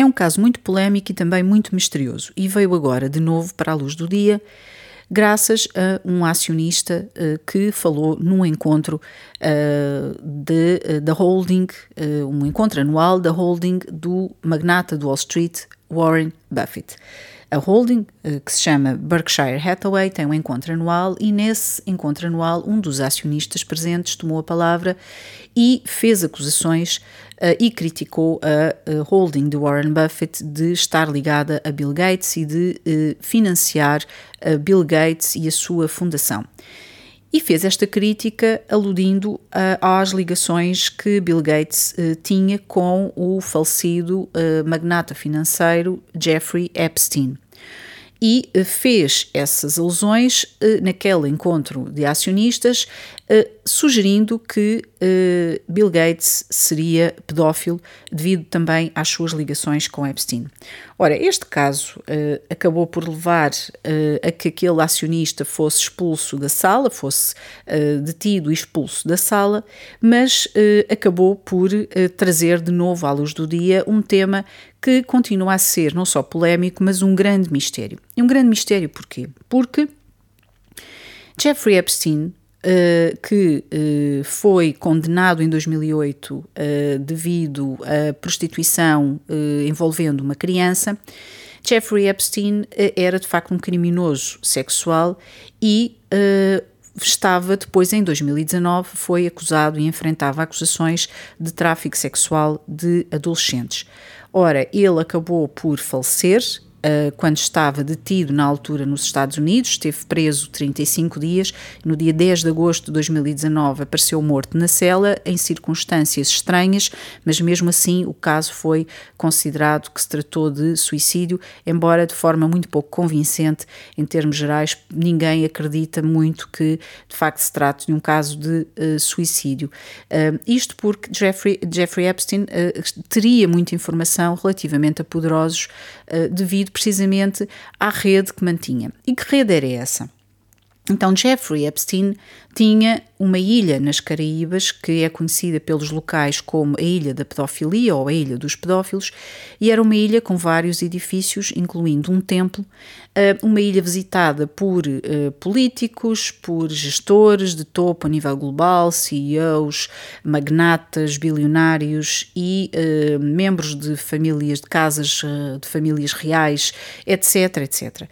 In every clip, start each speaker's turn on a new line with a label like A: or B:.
A: É um caso muito polémico e também muito misterioso e veio agora de novo para a luz do dia graças a um acionista uh, que falou num encontro uh, de, uh, da holding, um encontro anual da holding do magnata do Wall Street, Warren Buffett. A holding, que se chama Berkshire Hathaway, tem um encontro anual e nesse encontro anual um dos acionistas presentes tomou a palavra e fez acusações uh, e criticou a holding de Warren Buffett de estar ligada a Bill Gates e de uh, financiar Bill Gates e a sua fundação. E fez esta crítica aludindo às ligações que Bill Gates tinha com o falecido magnata financeiro Jeffrey Epstein e fez essas alusões naquele encontro de acionistas eh, sugerindo que Bill Gates seria pedófilo devido também às suas ligações com Epstein. Ora, este caso acabou por levar a que aquele acionista fosse expulso da sala, fosse detido e expulso da sala, mas acabou por trazer de novo à luz do dia um tema que continua a ser não só polémico, mas um grande mistério. E um grande mistério porquê? Porque Jeffrey Epstein Uh, que uh, foi condenado em 2008 uh, eh, devido à prostituição envolvendo uma criança, Jeffrey Epstein era de facto um criminoso sexual e estava depois em 2019 foi acusado e enfrentava acusações de tráfico sexual de adolescentes. Ora, ele acabou por falecer uh, quando estava detido na altura nos Estados Unidos, esteve preso 35 dias. No dia 10 de agosto de 2019 apareceu morto na cela em circunstâncias estranhas, mas mesmo assim o caso foi considerado que se tratou de suicídio, embora de forma muito pouco convincente em termos gerais. Ninguém acredita muito que de facto se trate de um caso de uh, suicídio. Uh, isto porque Jeffrey, Jeffrey Epstein teria muita informação relativamente a poderosos devido devido precisamente à rede que mantinha. E que rede era essa? Então, Jeffrey Epstein tinha uma ilha nas Caraíbas que é conhecida pelos locais como a Ilha da Pedofilia ou a Ilha dos Pedófilos, e era uma ilha com vários edifícios, incluindo um templo, eh, uma ilha visitada por eh, políticos, por gestores de topo a nível global, CEOs, magnatas, bilionários e uh, membros de famílias, de casas de famílias reais, etc, etc.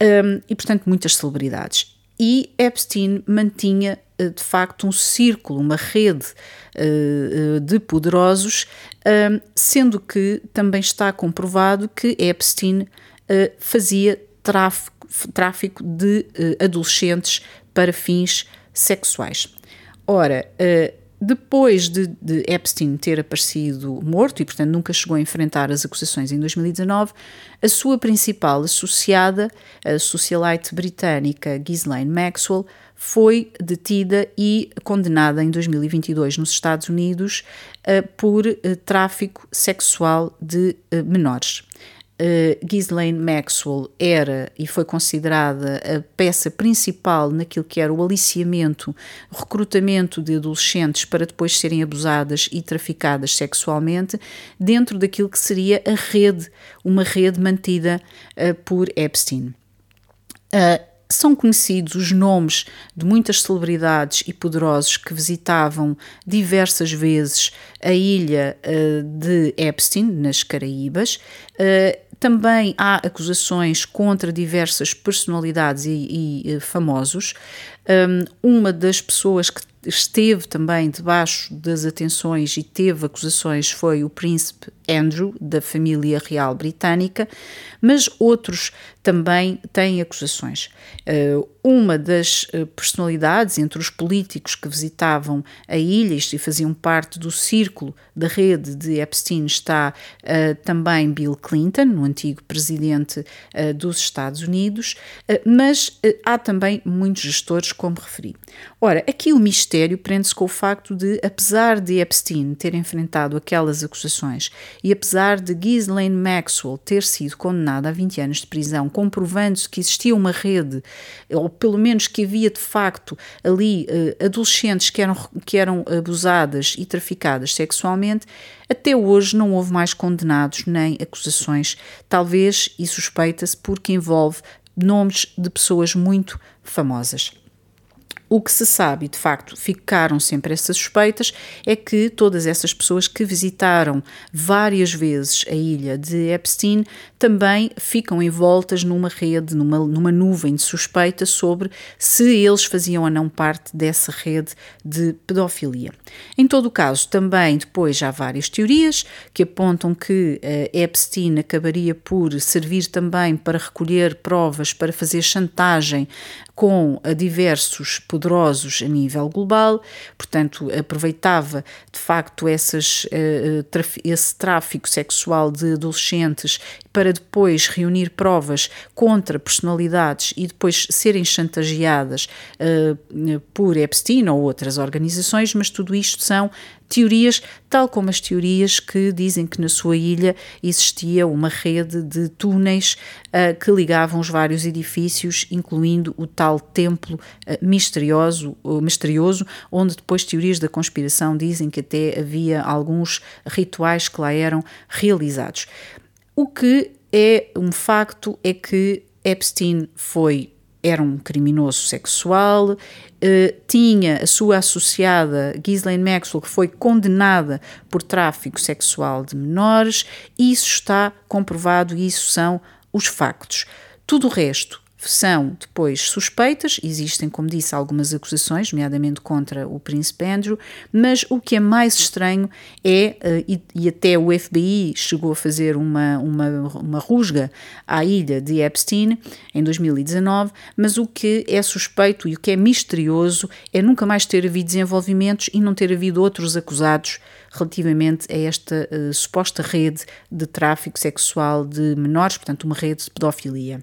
A: Um, e, portanto, muitas celebridades e Epstein mantinha eh, de facto um círculo, uma rede eh, eh, de poderosos, sendo que também está comprovado que Epstein fazia tráfico, tráfico de adolescentes para fins sexuais. Ora, depois de, de, Epstein ter aparecido morto e, portanto, nunca chegou a enfrentar as acusações em 2019, a sua principal associada, a socialite britânica Ghislaine Maxwell, foi detida e condenada em 2022 nos Estados Unidos uh, por uh, tráfico sexual de uh, menores uh, Ghislaine Maxwell era e foi considerada a peça principal naquilo que era o aliciamento, recrutamento de adolescentes para depois serem abusadas e traficadas sexualmente, dentro daquilo que seria a rede, uma rede mantida uh, por Epstein. Uh, são conhecidos os nomes de muitas celebridades e poderosos que visitavam diversas vezes a ilha uh, de Epstein, nas Caraíbas. Uh, também há acusações contra diversas personalidades e, e, e famosos. Um, uma das pessoas que esteve também debaixo das atenções e teve acusações foi o príncipe Andrew, da família real britânica, mas outros também têm acusações. Uh, uma das uh, personalidades entre os políticos que visitavam a ilha e faziam parte do círculo da rede de Epstein está uh, também Bill Clinton, o antigo presidente dos Estados Unidos, mas há também muitos gestores, como referi. Ora, aqui o mistério mistério prende-se com o facto de, apesar de Epstein ter enfrentado aquelas acusações e apesar de Ghislaine Maxwell ter sido condenada a 20 anos de prisão, comprovando-se que existia uma rede, ou pelo menos que havia de facto ali uh, adolescentes que eram, que eram abusadas e traficadas sexualmente, até hoje não houve mais condenados nem acusações, talvez e suspeita-se porque envolve nomes de pessoas muito famosas. O que se sabe, e de facto ficaram sempre essas suspeitas, é que todas essas pessoas que visitaram várias vezes a ilha de Epstein também ficam envoltas numa rede, numa, numa nuvem de suspeita sobre se eles faziam ou não parte dessa rede de pedofilia. Em todo o caso, também depois há várias teorias que apontam que uh, Epstein acabaria por servir também para recolher provas, para fazer chantagem com diversos poderosos a nível global, portanto, aproveitava de facto essas, eh, esse tráfico sexual de adolescentes para depois reunir provas contra personalidades e depois serem chantageadas uh, por Epstein ou outras organizações, mas tudo isto são teorias, tal como as teorias que dizem que na sua ilha existia uma rede de túneis uh, que ligavam os vários edifícios, incluindo o tal templo uh, misterioso, uh, misterioso, onde depois teorias da conspiração dizem que até havia alguns rituais que lá eram realizados. O que é um facto é que Epstein foi era um criminoso sexual, eh, tinha a sua associada Ghislaine Maxwell, que foi condenada por tráfico sexual de menores, isso está comprovado e isso são os factos. Tudo o resto são depois suspeitas, existem, como disse, algumas acusações, nomeadamente contra o príncipe Andrew, mas o que é mais estranho é, eh, e, e até o FBI chegou a fazer uma, uma, uma rusga à ilha de Epstein em 2019, mas o que é suspeito e o que é misterioso é nunca mais ter havido desenvolvimentos e não ter havido outros acusados relativamente a esta uh, suposta rede de tráfico sexual de menores, portanto, uma rede de pedofilia.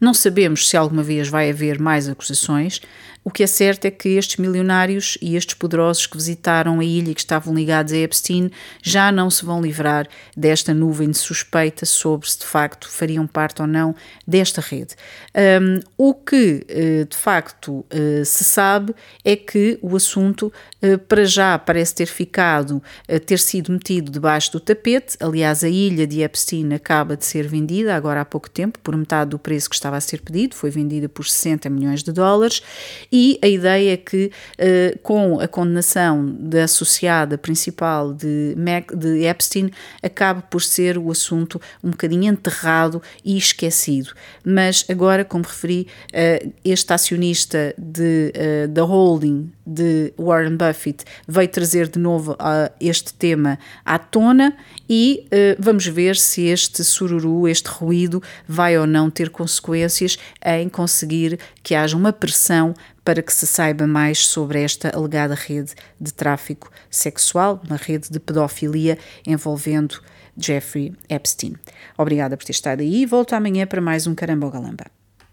A: Não sabemos se alguma vez vai haver mais acusações. O que é certo é que estes milionários e estes poderosos que visitaram a ilha e que estavam ligados a Epstein já não se vão livrar desta nuvem de suspeita sobre se de facto fariam parte ou não desta rede. Um, o que eh, de facto eh, se sabe é que o assunto eh, para já parece ter ficado, ter sido metido debaixo do tapete. Aliás, a ilha de Epstein acaba de ser vendida agora há pouco tempo por metade do preço que estava estava a ser pedido, foi vendida por 60 milhões de dólares, e a ideia é que, uh, com a condenação da associada principal de, Mac, de Epstein, acabe por ser o assunto um bocadinho enterrado e esquecido. Mas agora, como referi, uh, este acionista de, uh, da holding de Warren Buffett veio trazer de novo uh, este tema à tona e uh, vamos ver se este sururu, este ruído, vai ou não ter consequências em conseguir que haja uma pressão para que se saiba mais sobre esta alegada rede de tráfico sexual, uma rede de pedofilia envolvendo Jeffrey Epstein. Obrigada por ter estado aí e volto amanhã para mais um Caramba Galamba.